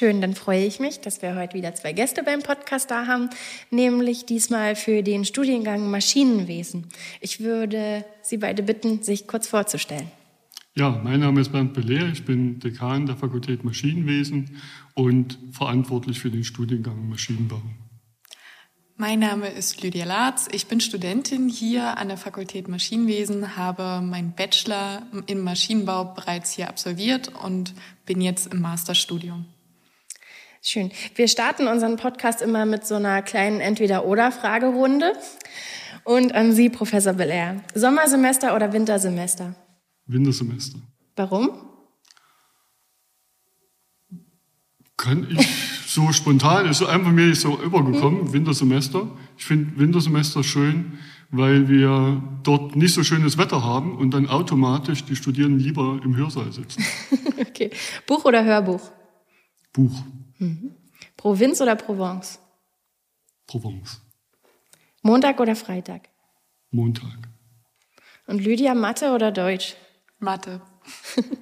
Schön, dann freue ich mich, dass wir heute wieder zwei Gäste beim Podcast da haben, nämlich diesmal für den Studiengang Maschinenwesen. Ich würde Sie beide bitten, sich kurz vorzustellen. Ja, mein Name ist Bernd Belair, ich bin Dekan der Fakultät Maschinenwesen und verantwortlich für den Studiengang Maschinenbau. Mein Name ist Lydia Latz. Ich bin Studentin hier an der Fakultät Maschinenwesen, habe meinen Bachelor im Maschinenbau bereits hier absolviert und bin jetzt im Masterstudium. Schön. Wir starten unseren Podcast immer mit so einer kleinen Entweder-Oder-Fragerunde. Und an Sie, Professor Belair. Sommersemester oder Wintersemester? Wintersemester. Warum? Kann ich so spontan, ist einfach mir so übergekommen, hm. Wintersemester. Ich finde Wintersemester schön, weil wir dort nicht so schönes Wetter haben und dann automatisch die Studierenden lieber im Hörsaal sitzen. okay. Buch oder Hörbuch? Buch. Mhm. Provinz oder Provence? Provence. Montag oder Freitag? Montag. Und Lydia, Mathe oder Deutsch? Mathe.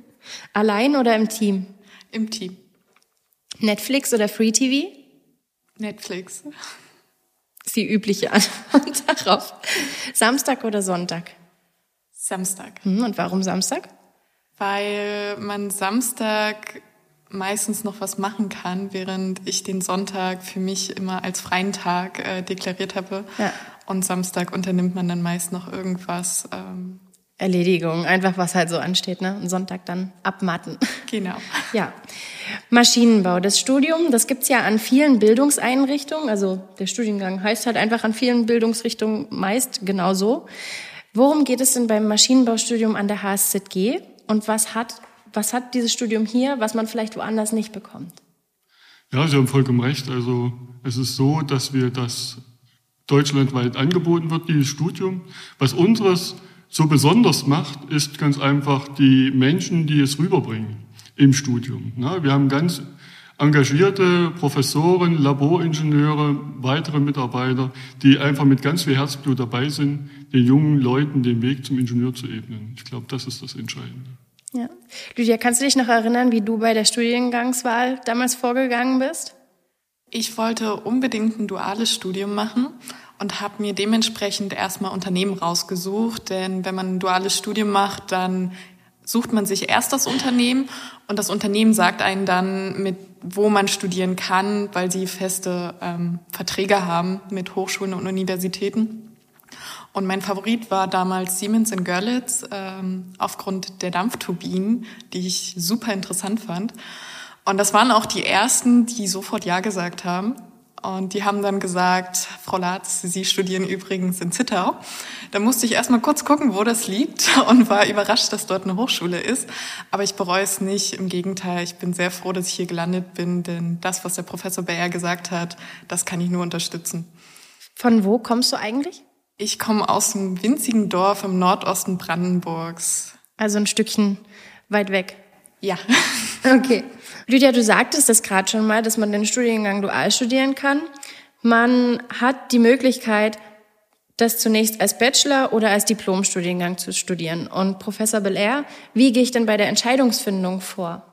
Allein oder im Team? Im Team. Netflix oder Free TV? Netflix. ist die übliche Antwort darauf. Samstag oder Sonntag? Samstag. Hm, und warum Samstag? Weil man Samstag meistens noch was machen kann, während ich den Sonntag für mich immer als freien Tag äh, deklariert habe. Ja. Und Samstag unternimmt man dann meist noch irgendwas. Ähm, Erledigung, einfach was halt so ansteht, ne? Und Sonntag dann abmatten. Genau. Ja. Maschinenbau, das Studium, das gibt's ja an vielen Bildungseinrichtungen. Also der Studiengang heißt halt einfach an vielen Bildungsrichtungen meist genauso. Worum geht es denn beim Maschinenbaustudium an der HSZG? Und was hat was hat dieses Studium hier, was man vielleicht woanders nicht bekommt? Ja, Sie haben vollkommen recht. Also es ist so, dass wir das deutschlandweit angeboten wird, dieses Studium. Was unseres so besonders macht, ist ganz einfach die Menschen, die es rüberbringen im Studium. Wir haben ganz engagierte Professoren, Laboringenieure, weitere Mitarbeiter, die einfach mit ganz viel Herzblut dabei sind, den jungen Leuten den Weg zum Ingenieur zu ebnen. Ich glaube, das ist das Entscheidende. Ja. Lydia, kannst du dich noch erinnern, wie du bei der Studiengangswahl damals vorgegangen bist? Ich wollte unbedingt ein duales Studium machen und habe mir dementsprechend erstmal Unternehmen rausgesucht, denn wenn man ein duales Studium macht, dann sucht man sich erst das Unternehmen und das Unternehmen sagt einen dann, mit wo man studieren kann, weil sie feste ähm, Verträge haben mit Hochschulen und Universitäten. Und mein Favorit war damals Siemens in Görlitz ähm, aufgrund der Dampfturbinen, die ich super interessant fand. Und das waren auch die ersten, die sofort Ja gesagt haben. Und die haben dann gesagt, Frau Latz, Sie studieren übrigens in Zittau. Da musste ich erstmal kurz gucken, wo das liegt und war überrascht, dass dort eine Hochschule ist. Aber ich bereue es nicht. Im Gegenteil, ich bin sehr froh, dass ich hier gelandet bin, denn das, was der Professor Bayer gesagt hat, das kann ich nur unterstützen. Von wo kommst du eigentlich? Ich komme aus einem winzigen Dorf im Nordosten Brandenburgs. Also ein Stückchen weit weg. Ja. Okay. Lydia, du sagtest das gerade schon mal, dass man den Studiengang dual studieren kann. Man hat die Möglichkeit, das zunächst als Bachelor oder als Diplomstudiengang zu studieren. Und Professor Belair, wie gehe ich denn bei der Entscheidungsfindung vor?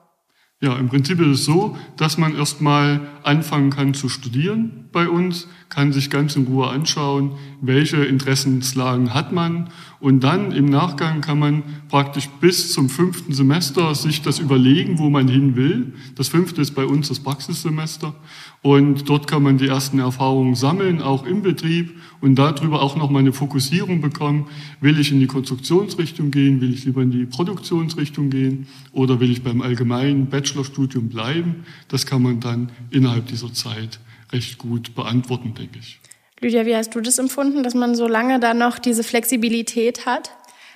Ja, im Prinzip ist es so, dass man erstmal anfangen kann zu studieren bei uns, kann sich ganz in Ruhe anschauen, welche Interessenslagen hat man und dann im Nachgang kann man praktisch bis zum fünften Semester sich das überlegen, wo man hin will. Das fünfte ist bei uns das Praxissemester und dort kann man die ersten Erfahrungen sammeln, auch im Betrieb und darüber auch nochmal eine Fokussierung bekommen. Will ich in die Konstruktionsrichtung gehen? Will ich lieber in die Produktionsrichtung gehen? Oder will ich beim allgemeinen Bachelorstudium bleiben? Das kann man dann innerhalb dieser Zeit recht gut beantworten, denke ich. Lydia, wie hast du das empfunden, dass man so lange da noch diese Flexibilität hat?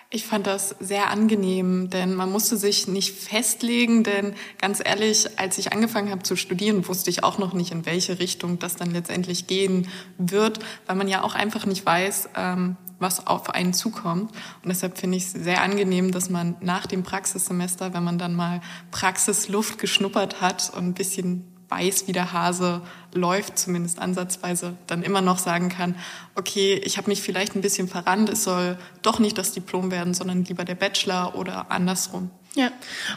Ich fand das sehr angenehm, denn man musste sich nicht festlegen, denn ganz ehrlich, als ich angefangen habe zu studieren, wusste ich auch noch nicht, in welche Richtung das dann letztendlich gehen wird, weil man ja auch einfach nicht weiß, ähm, was auf einen zukommt. Und deshalb finde ich es sehr angenehm, dass man nach dem Praxissemester, wenn man dann mal Praxisluft geschnuppert hat und ein bisschen weiß, wie der Hase läuft, zumindest ansatzweise, dann immer noch sagen kann, okay, ich habe mich vielleicht ein bisschen verrannt, es soll doch nicht das Diplom werden, sondern lieber der Bachelor oder andersrum. Ja,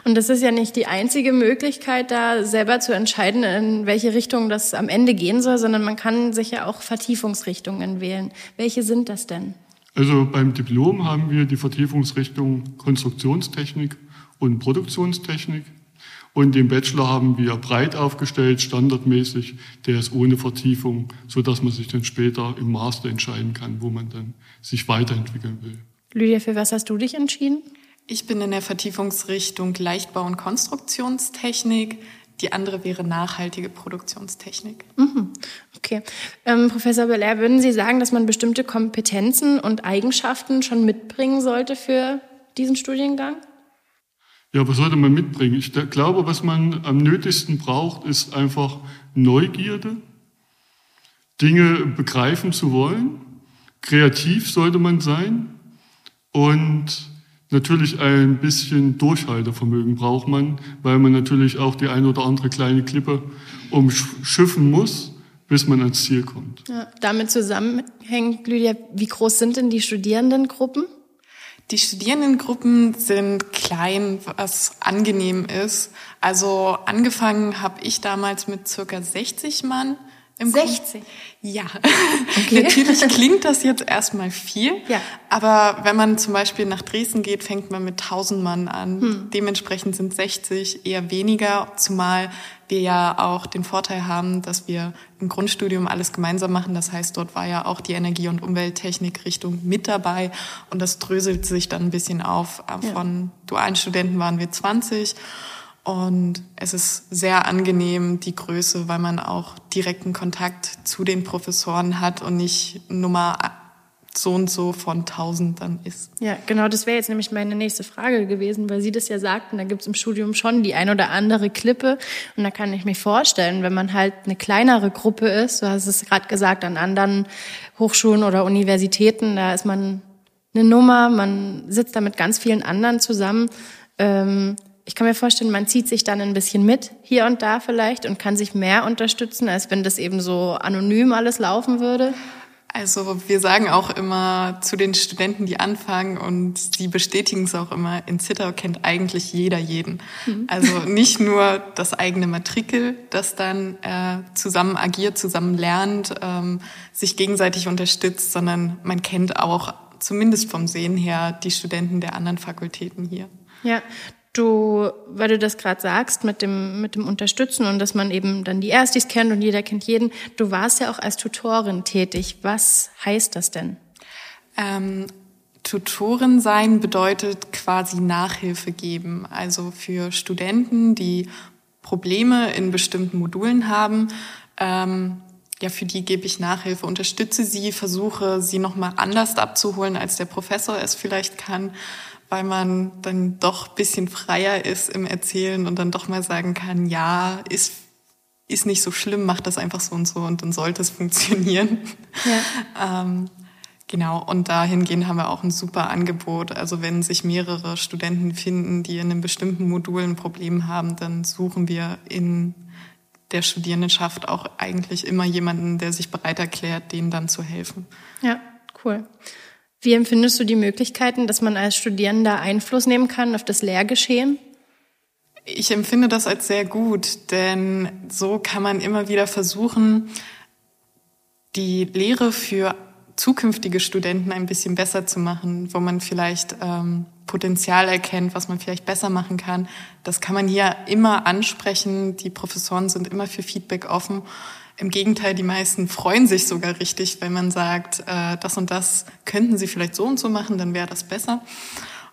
und das ist ja nicht die einzige Möglichkeit, da selber zu entscheiden, in welche Richtung das am Ende gehen soll, sondern man kann sich ja auch Vertiefungsrichtungen wählen. Welche sind das denn? Also beim Diplom haben wir die Vertiefungsrichtung Konstruktionstechnik und Produktionstechnik. Und den Bachelor haben wir breit aufgestellt, standardmäßig. Der ist ohne Vertiefung, so dass man sich dann später im Master entscheiden kann, wo man dann sich weiterentwickeln will. Lydia, für was hast du dich entschieden? Ich bin in der Vertiefungsrichtung Leichtbau und Konstruktionstechnik. Die andere wäre nachhaltige Produktionstechnik. Mhm. Okay. Ähm, Professor Belair, würden Sie sagen, dass man bestimmte Kompetenzen und Eigenschaften schon mitbringen sollte für diesen Studiengang? Ja, was sollte man mitbringen? Ich glaube, was man am nötigsten braucht, ist einfach Neugierde, Dinge begreifen zu wollen. Kreativ sollte man sein und natürlich ein bisschen Durchhaltevermögen braucht man, weil man natürlich auch die eine oder andere kleine Klippe umschiffen muss, bis man ans Ziel kommt. Ja, damit zusammenhängt, Lydia, wie groß sind denn die Studierendengruppen? Die Studierendengruppen sind klein, was angenehm ist. Also angefangen habe ich damals mit circa 60 Mann. Im 60? Ja. Okay. Natürlich klingt das jetzt erstmal viel, ja. aber wenn man zum Beispiel nach Dresden geht, fängt man mit 1000 Mann an. Hm. Dementsprechend sind 60 eher weniger, zumal wir ja auch den Vorteil haben, dass wir im Grundstudium alles gemeinsam machen. Das heißt, dort war ja auch die Energie- und Umwelttechnik-Richtung mit dabei und das dröselt sich dann ein bisschen auf. Von ja. dualen Studenten waren wir 20 und es ist sehr angenehm, die Größe, weil man auch direkten Kontakt zu den Professoren hat und nicht Nummer so und so von 1000 dann ist. Ja, genau, das wäre jetzt nämlich meine nächste Frage gewesen, weil Sie das ja sagten, da gibt es im Studium schon die ein oder andere Klippe und da kann ich mir vorstellen, wenn man halt eine kleinere Gruppe ist, du hast es gerade gesagt, an anderen Hochschulen oder Universitäten, da ist man eine Nummer, man sitzt da mit ganz vielen anderen zusammen. Ähm, ich kann mir vorstellen, man zieht sich dann ein bisschen mit, hier und da vielleicht, und kann sich mehr unterstützen, als wenn das eben so anonym alles laufen würde. Also wir sagen auch immer zu den Studenten, die anfangen und sie bestätigen es auch immer, in Zittau kennt eigentlich jeder jeden. Mhm. Also nicht nur das eigene Matrikel, das dann äh, zusammen agiert, zusammen lernt, ähm, sich gegenseitig unterstützt, sondern man kennt auch zumindest vom Sehen her die Studenten der anderen Fakultäten hier. Ja, Du, weil du das gerade sagst mit dem, mit dem Unterstützen und dass man eben dann die Erstis kennt und jeder kennt jeden. Du warst ja auch als Tutorin tätig. Was heißt das denn? Ähm, Tutorin sein bedeutet quasi Nachhilfe geben. Also für Studenten, die Probleme in bestimmten Modulen haben, ähm, ja, für die gebe ich Nachhilfe, unterstütze sie, versuche sie nochmal anders abzuholen, als der Professor es vielleicht kann weil man dann doch bisschen freier ist im Erzählen und dann doch mal sagen kann, ja, ist, ist nicht so schlimm, mach das einfach so und so und dann sollte es funktionieren. Ja. ähm, genau, und dahingehend haben wir auch ein super Angebot. Also wenn sich mehrere Studenten finden, die in einem bestimmten Modul ein Problem haben, dann suchen wir in der Studierendenschaft auch eigentlich immer jemanden, der sich bereit erklärt, denen dann zu helfen. Ja, cool. Wie empfindest du die Möglichkeiten, dass man als Studierender Einfluss nehmen kann auf das Lehrgeschehen? Ich empfinde das als sehr gut, denn so kann man immer wieder versuchen, die Lehre für zukünftige Studenten ein bisschen besser zu machen, wo man vielleicht ähm, Potenzial erkennt, was man vielleicht besser machen kann. Das kann man hier immer ansprechen. Die Professoren sind immer für Feedback offen. Im Gegenteil, die meisten freuen sich sogar richtig, wenn man sagt, äh, das und das könnten sie vielleicht so und so machen, dann wäre das besser.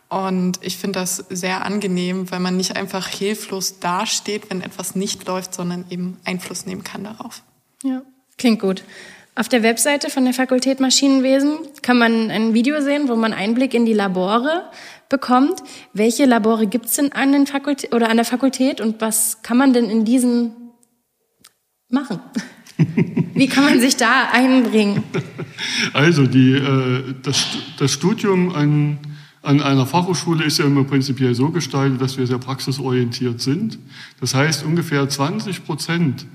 Und ich finde das sehr angenehm, weil man nicht einfach hilflos dasteht, wenn etwas nicht läuft, sondern eben Einfluss nehmen kann darauf. Ja, klingt gut. Auf der Webseite von der Fakultät Maschinenwesen kann man ein Video sehen, wo man Einblick in die Labore bekommt. Welche Labore gibt es denn an, den Fakultät, oder an der Fakultät und was kann man denn in diesen machen? Wie kann man sich da einbringen? Also die, äh, das, das Studium an, an einer Fachhochschule ist ja immer prinzipiell so gestaltet, dass wir sehr praxisorientiert sind. Das heißt, ungefähr 20 Prozent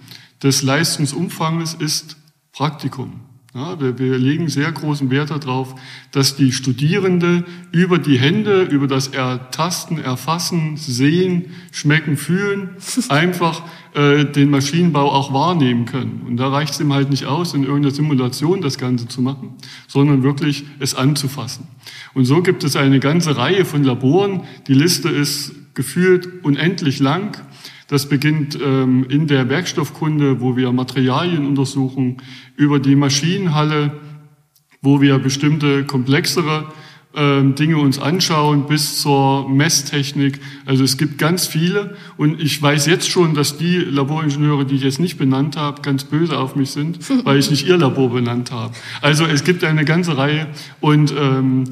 des Leistungsumfanges ist Praktikum. Ja, wir, wir legen sehr großen Wert darauf, dass die Studierende über die Hände, über das Ertasten, Erfassen, Sehen, Schmecken, Fühlen einfach äh, den Maschinenbau auch wahrnehmen können. Und da reicht es ihm halt nicht aus, in irgendeiner Simulation das Ganze zu machen, sondern wirklich es anzufassen. Und so gibt es eine ganze Reihe von Laboren. Die Liste ist gefühlt unendlich lang. Das beginnt ähm, in der Werkstoffkunde, wo wir Materialien untersuchen, über die Maschinenhalle, wo wir bestimmte komplexere Dinge uns anschauen, bis zur Messtechnik. Also es gibt ganz viele und ich weiß jetzt schon, dass die Laboringenieure, die ich jetzt nicht benannt habe, ganz böse auf mich sind, weil ich nicht ihr Labor benannt habe. Also es gibt eine ganze Reihe und ähm,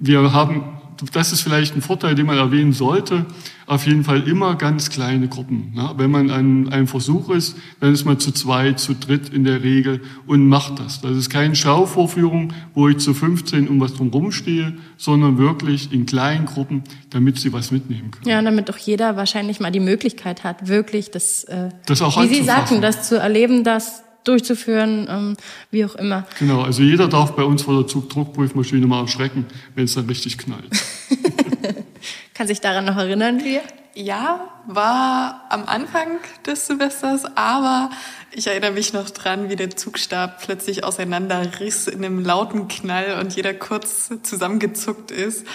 wir haben das ist vielleicht ein Vorteil, den man erwähnen sollte. Auf jeden Fall immer ganz kleine Gruppen. Ne? Wenn man an einem Versuch ist, dann ist man zu zweit, zu dritt in der Regel und macht das. Das ist keine Schauvorführung, wo ich zu 15 um was drum stehe, sondern wirklich in kleinen Gruppen, damit sie was mitnehmen können. Ja, damit auch jeder wahrscheinlich mal die Möglichkeit hat, wirklich das, äh, das auch wie Sie sagten, das zu erleben, dass durchzuführen, ähm, wie auch immer. Genau, also jeder darf bei uns vor der Druckprüfmaschine mal erschrecken, wenn es dann richtig knallt. Kann sich daran noch erinnern, wie? Ja, war am Anfang des Semesters, aber ich erinnere mich noch dran, wie der Zugstab plötzlich auseinanderriss in einem lauten Knall und jeder kurz zusammengezuckt ist.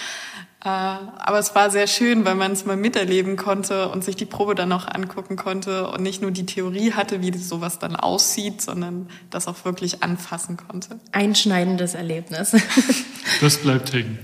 Äh, aber es war sehr schön, weil man es mal miterleben konnte und sich die Probe dann auch angucken konnte und nicht nur die Theorie hatte, wie sowas dann aussieht, sondern das auch wirklich anfassen konnte. Einschneidendes Erlebnis. Das bleibt hängen.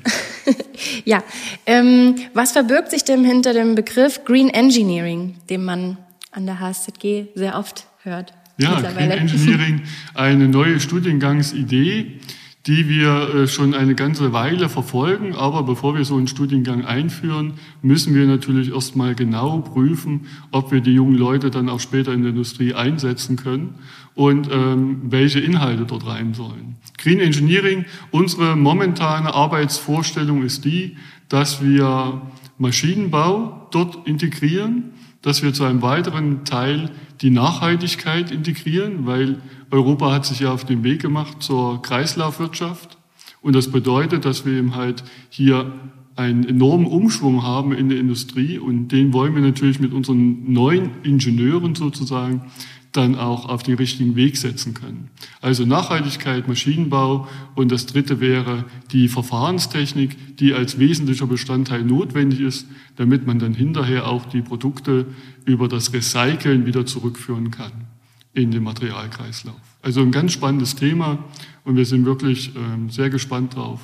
ja, ähm, was verbirgt sich denn hinter dem Begriff Green Engineering, den man an der HSZG sehr oft hört? Ja, Green Engineering, eine neue Studiengangsidee die wir äh, schon eine ganze Weile verfolgen. Aber bevor wir so einen Studiengang einführen, müssen wir natürlich erstmal genau prüfen, ob wir die jungen Leute dann auch später in der Industrie einsetzen können und ähm, welche Inhalte dort rein sollen. Green Engineering, unsere momentane Arbeitsvorstellung ist die, dass wir Maschinenbau dort integrieren, dass wir zu einem weiteren Teil die Nachhaltigkeit integrieren, weil Europa hat sich ja auf den Weg gemacht zur Kreislaufwirtschaft. Und das bedeutet, dass wir eben halt hier einen enormen Umschwung haben in der Industrie und den wollen wir natürlich mit unseren neuen Ingenieuren sozusagen dann auch auf den richtigen Weg setzen können. Also Nachhaltigkeit, Maschinenbau und das dritte wäre die Verfahrenstechnik, die als wesentlicher Bestandteil notwendig ist, damit man dann hinterher auch die Produkte über das Recyceln wieder zurückführen kann in den Materialkreislauf. Also ein ganz spannendes Thema und wir sind wirklich ähm, sehr gespannt drauf,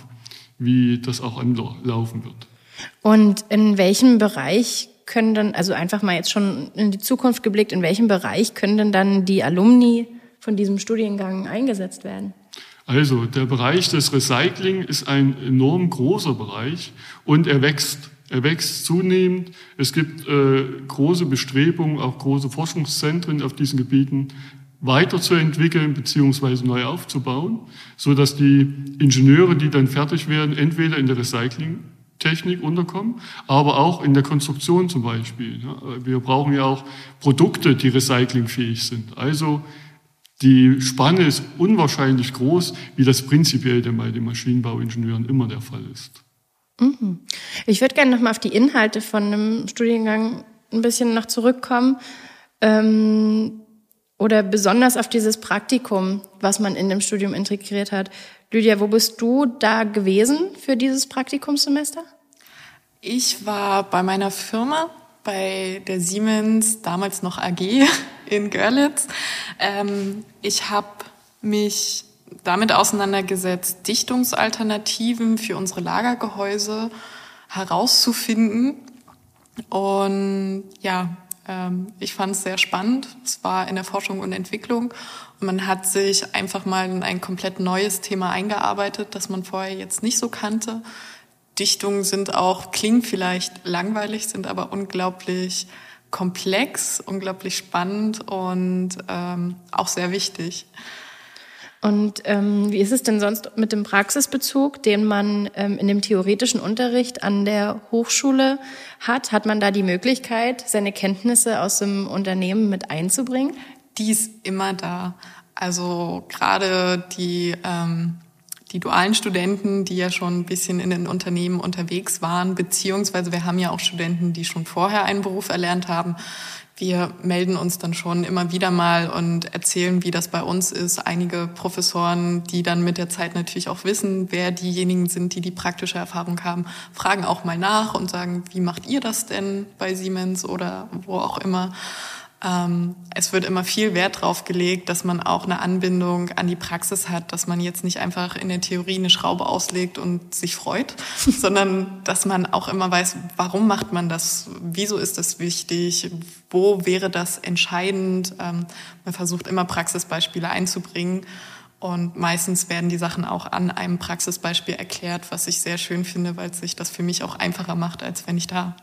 wie das auch anlaufen wird. Und in welchem Bereich können dann, also einfach mal jetzt schon in die Zukunft geblickt, in welchem Bereich können denn dann die Alumni von diesem Studiengang eingesetzt werden? Also der Bereich des Recycling ist ein enorm großer Bereich und er wächst. Er wächst zunehmend. Es gibt äh, große Bestrebungen, auch große Forschungszentren auf diesen Gebieten weiterzuentwickeln beziehungsweise neu aufzubauen, so dass die Ingenieure, die dann fertig werden, entweder in der Recyclingtechnik unterkommen, aber auch in der Konstruktion zum Beispiel. Wir brauchen ja auch Produkte, die recyclingfähig sind. Also die Spanne ist unwahrscheinlich groß, wie das prinzipiell bei den Maschinenbauingenieuren immer der Fall ist. Mhm. Ich würde gerne nochmal auf die Inhalte von einem Studiengang ein bisschen noch zurückkommen. Ähm, oder besonders auf dieses Praktikum, was man in dem Studium integriert hat. Lydia, wo bist du da gewesen für dieses Praktikumssemester? Ich war bei meiner Firma, bei der Siemens, damals noch AG in Görlitz. Ähm, ich habe mich damit auseinandergesetzt, Dichtungsalternativen für unsere Lagergehäuse herauszufinden. Und ja, Ähm, ich fand es sehr spannend. Es war in der Forschung und Entwicklung und man hat sich einfach mal in ein komplett neues Thema eingearbeitet, das man vorher jetzt nicht so kannte. Dichtungen sind auch, klingen vielleicht langweilig, sind aber unglaublich komplex, unglaublich spannend und ähm, auch sehr wichtig. Und ähm, wie ist es denn sonst mit dem Praxisbezug, den man ähm, in dem theoretischen Unterricht an der Hochschule hat? Hat man da die Möglichkeit, seine Kenntnisse aus dem Unternehmen mit einzubringen? Die ist immer da. Also gerade die, ähm, die dualen Studenten, die ja schon ein bisschen in den Unternehmen unterwegs waren, beziehungsweise wir haben ja auch Studenten, die schon vorher einen Beruf erlernt haben, wir melden uns dann schon immer wieder mal und erzählen, wie das bei uns ist. Einige Professoren, die dann mit der Zeit natürlich auch wissen, wer diejenigen sind, die die praktische Erfahrung haben, fragen auch mal nach und sagen, wie macht ihr das denn bei Siemens oder wo auch immer. Ähm, es wird immer viel Wert drauf gelegt, dass man auch eine Anbindung an die Praxis hat, dass man jetzt nicht einfach in der Theorie eine Schraube auslegt und sich freut, sondern dass man auch immer weiß, warum macht man das, wieso ist das wichtig, wo wäre das entscheidend. Ähm, man versucht immer Praxisbeispiele einzubringen. Und meistens werden die Sachen auch an einem Praxisbeispiel erklärt, was ich sehr schön finde, weil sich das für mich auch einfacher macht, als wenn ich da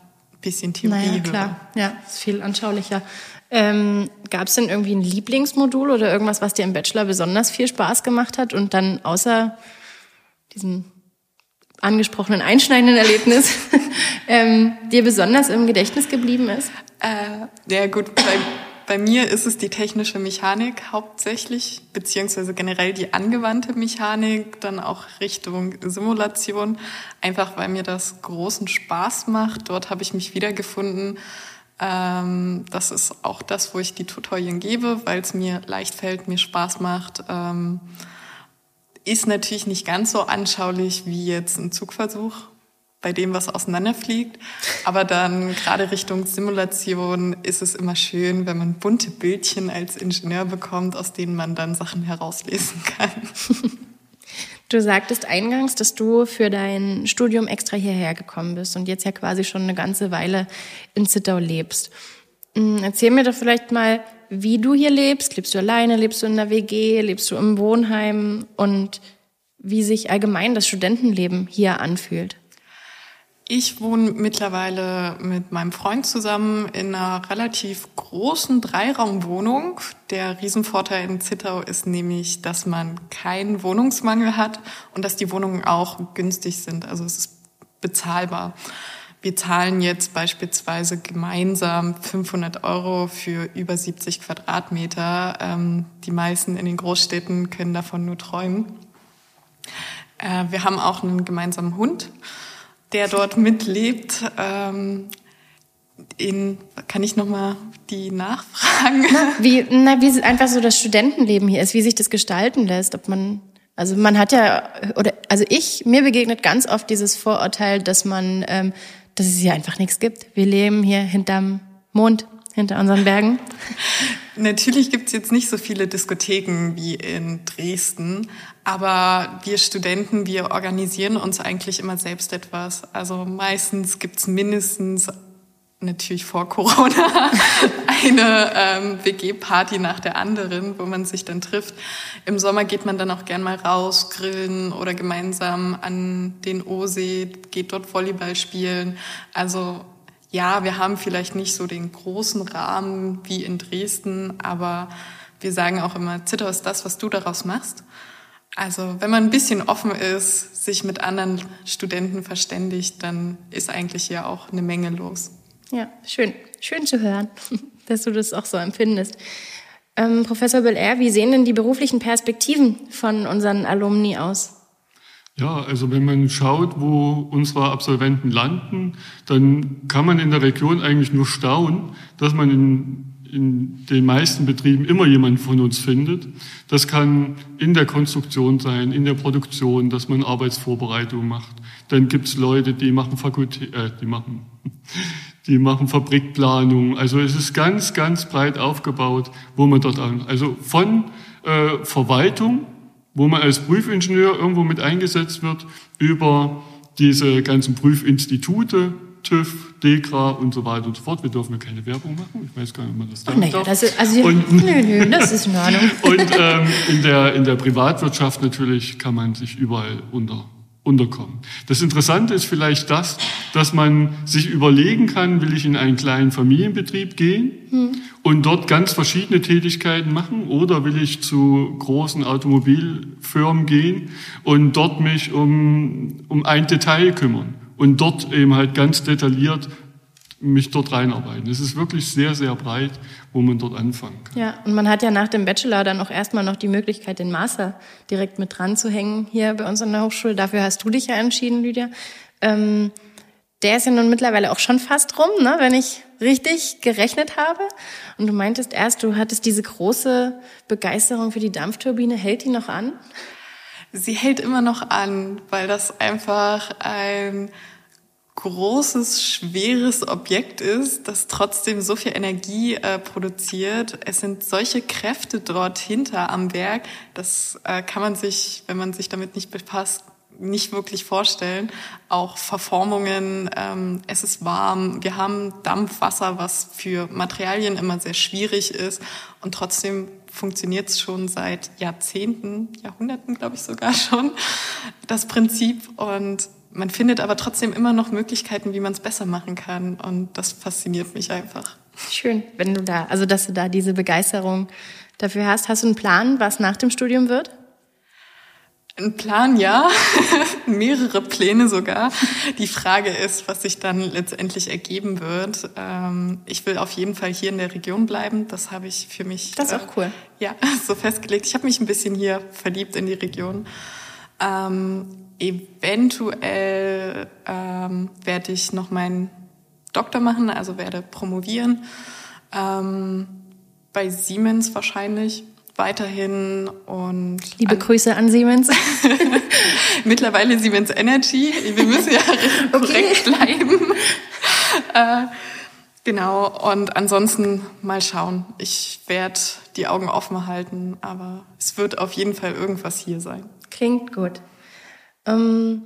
bisschen Theorie naja, höre. klar. Ja, ist viel anschaulicher. Ähm, Gab es denn irgendwie ein Lieblingsmodul oder irgendwas, was dir im Bachelor besonders viel Spaß gemacht hat und dann außer diesem angesprochenen einschneidenden Erlebnis ähm, dir besonders im Gedächtnis geblieben ist? Äh, ja gut, bei, bei mir ist es die technische Mechanik hauptsächlich, beziehungsweise generell die angewandte Mechanik, dann auch Richtung Simulation, einfach weil mir das großen Spaß macht. Dort habe ich mich wiedergefunden ähm, das ist auch das, wo ich die Tutorien gebe, weil es mir leicht fällt, mir Spaß macht. Ähm, ist natürlich nicht ganz so anschaulich wie jetzt ein Zugversuch, bei dem was auseinanderfliegt. Aber dann gerade Richtung Simulation ist es immer schön, wenn man bunte Bildchen als Ingenieur bekommt, aus denen man dann Sachen herauslesen kann. Du sagtest eingangs, dass du für dein Studium extra hierher gekommen bist und jetzt ja quasi schon eine ganze Weile in Zittau lebst. Hm, erzähl mir doch vielleicht mal, wie du hier lebst. Lebst du alleine? Lebst du in der WG? Lebst du im Wohnheim? Und wie sich allgemein das Studentenleben hier anfühlt? Ich wohne mittlerweile mit meinem Freund zusammen in einer relativ großen Dreiraumwohnung. Der Riesenvorteil in Zittau ist nämlich, dass man keinen Wohnungsmangel hat und dass die Wohnungen auch günstig sind. Also es ist bezahlbar. Wir zahlen jetzt beispielsweise gemeinsam 500 Euro für über 70 Quadratmeter. Ähm, die meisten in den Großstädten können davon nur träumen. Äh, wir haben auch einen gemeinsamen Hund der dort mitlebt. Ähm, in, kann ich nochmal die nachfragen? Wie, na, wie einfach so das Studentenleben hier ist, wie sich das gestalten lässt, ob man, also man hat ja, oder, also ich, mir begegnet ganz oft dieses Vorurteil, dass man, ähm, dass es hier einfach nichts gibt. Wir leben hier hinterm Mond, hinter unseren Bergen. Natürlich gibt's jetzt nicht so viele Diskotheken wie in Dresden, aber wir Studenten, wir organisieren uns eigentlich immer selbst etwas. Also meistens gibt's mindestens natürlich vor Corona eine ähm, WG-Party nach der anderen, wo man sich dann trifft. Im Sommer geht man dann auch gern mal raus, grillen oder gemeinsam an den Osee, geht dort Volleyball spielen. Also ja, wir haben vielleicht nicht so den großen Rahmen wie in Dresden, aber wir sagen auch immer, Zitter ist das, was du daraus machst. Also wenn man ein bisschen offen ist, sich mit anderen Studenten verständigt, dann ist eigentlich hier auch eine Menge los. Ja, schön. Schön zu hören, dass du das auch so empfindest. Ähm, Professor Belair, wie sehen denn die beruflichen Perspektiven von unseren Alumni aus? Ja, also wenn man schaut, wo unsere Absolventen landen, dann kann man in der Region eigentlich nur staunen, dass man in, in den meisten Betrieben immer jemanden von uns findet. Das kann in der Konstruktion sein, in der Produktion, dass man Arbeitsvorbereitung macht. Dann gibt's Leute, die machen Fakultät, äh, die machen, die machen Fabrikplanung. Also es ist ganz, ganz breit aufgebaut, wo man dort, also von äh, Verwaltung wo man als Prüfingenieur irgendwo mit eingesetzt wird, über diese ganzen Prüfinstitute, TÜV, DEKRA und so weiter und so fort. Wir dürfen ja keine Werbung machen. Ich weiß gar nicht, ob man das darf. Naja, das ist, also, und, nö, nö, das ist in Ordnung. und ähm, in, der, in der Privatwirtschaft natürlich kann man sich überall unter unterkommen. Das Interessante ist vielleicht das, dass man sich überlegen kann, will ich in einen kleinen Familienbetrieb gehen hm. und dort ganz verschiedene Tätigkeiten machen oder will ich zu großen Automobilfirmen gehen und dort mich um, um ein Detail kümmern und dort eben halt ganz detailliert mich dort reinarbeiten. Es ist wirklich sehr, sehr breit, wo man dort anfangen kann. Ja, und man hat ja nach dem Bachelor dann auch erstmal noch die Möglichkeit, den Master direkt mit dran zu hängen hier bei uns an der Hochschule. Dafür hast du dich ja entschieden, Lydia. Ähm, der ist ja nun mittlerweile auch schon fast rum, ne, wenn ich richtig gerechnet habe. Und du meintest erst, du hattest diese große Begeisterung für die Dampfturbine. Hält die noch an? Sie hält immer noch an, weil das einfach ein großes, schweres Objekt ist, das trotzdem so viel Energie äh, produziert. Es sind solche Kräfte dort hinter am Werk, das äh, kann man sich, wenn man sich damit nicht befasst, nicht wirklich vorstellen. Auch Verformungen, ähm, es ist warm, wir haben Dampfwasser, was für Materialien immer sehr schwierig ist und trotzdem funktioniert es schon seit Jahrzehnten, Jahrhunderten, glaube ich sogar schon, das Prinzip. Und man findet aber trotzdem immer noch Möglichkeiten, wie man es besser machen kann. Und das fasziniert mich einfach. Schön, wenn du da, also dass du da diese Begeisterung dafür hast. Hast du einen Plan, was nach dem Studium wird? Ein Plan, ja. Mehrere Pläne sogar. Die Frage ist, was sich dann letztendlich ergeben wird. Ähm, ich will auf jeden Fall hier in der Region bleiben. Das habe ich für mich. Das ist auch cool. Ja, so festgelegt. Ich habe mich ein bisschen hier verliebt in die Region. Ähm, eventuell ähm, werde ich noch meinen Doktor machen, also werde promovieren. Ähm, bei Siemens wahrscheinlich weiterhin und liebe an Grüße an Siemens. Mittlerweile Siemens Energy. Wir müssen ja korrekt bleiben. äh, genau. Und ansonsten mal schauen. Ich werde die Augen offen halten, aber es wird auf jeden Fall irgendwas hier sein. Klingt gut. Ähm,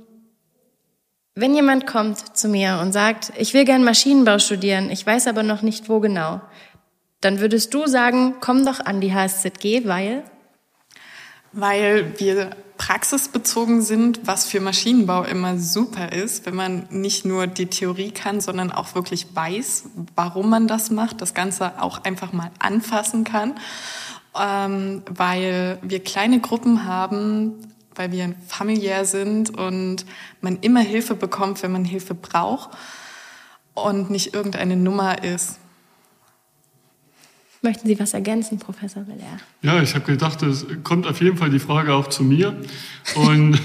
wenn jemand kommt zu mir und sagt, ich will gern Maschinenbau studieren, ich weiß aber noch nicht wo genau, dann würdest du sagen, komm doch an die HSZG, weil? Weil wir praxisbezogen sind, was für Maschinenbau immer super ist, wenn man nicht nur die Theorie kann, sondern auch wirklich weiß, warum man das macht, das Ganze auch einfach mal anfassen kann, ähm, weil wir kleine Gruppen haben, weil wir familiär sind und man immer Hilfe bekommt, wenn man Hilfe braucht und nicht irgendeine Nummer ist. Möchten Sie was ergänzen, Professor Belair? Ja, ich habe gedacht, es kommt auf jeden Fall die Frage auch zu mir. Und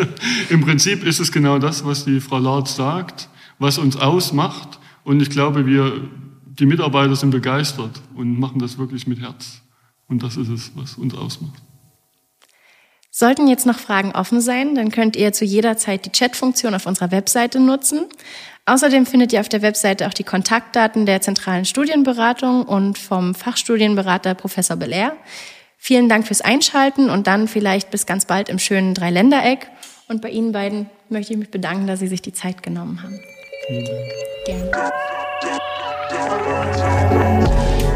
im Prinzip ist es genau das, was die Frau Larz sagt, was uns ausmacht. Und ich glaube, wir, die Mitarbeiter sind begeistert und machen das wirklich mit Herz. Und das ist es, was uns ausmacht. Sollten jetzt noch Fragen offen sein, dann könnt ihr zu jeder Zeit die Chatfunktion auf unserer Webseite nutzen. Außerdem findet ihr auf der Webseite auch die Kontaktdaten der zentralen Studienberatung und vom Fachstudienberater Professor Belair. Vielen Dank fürs Einschalten und dann vielleicht bis ganz bald im schönen Dreiländereck. Und bei Ihnen beiden möchte ich mich bedanken, dass Sie sich die Zeit genommen haben. Vielen Dank. Gerne.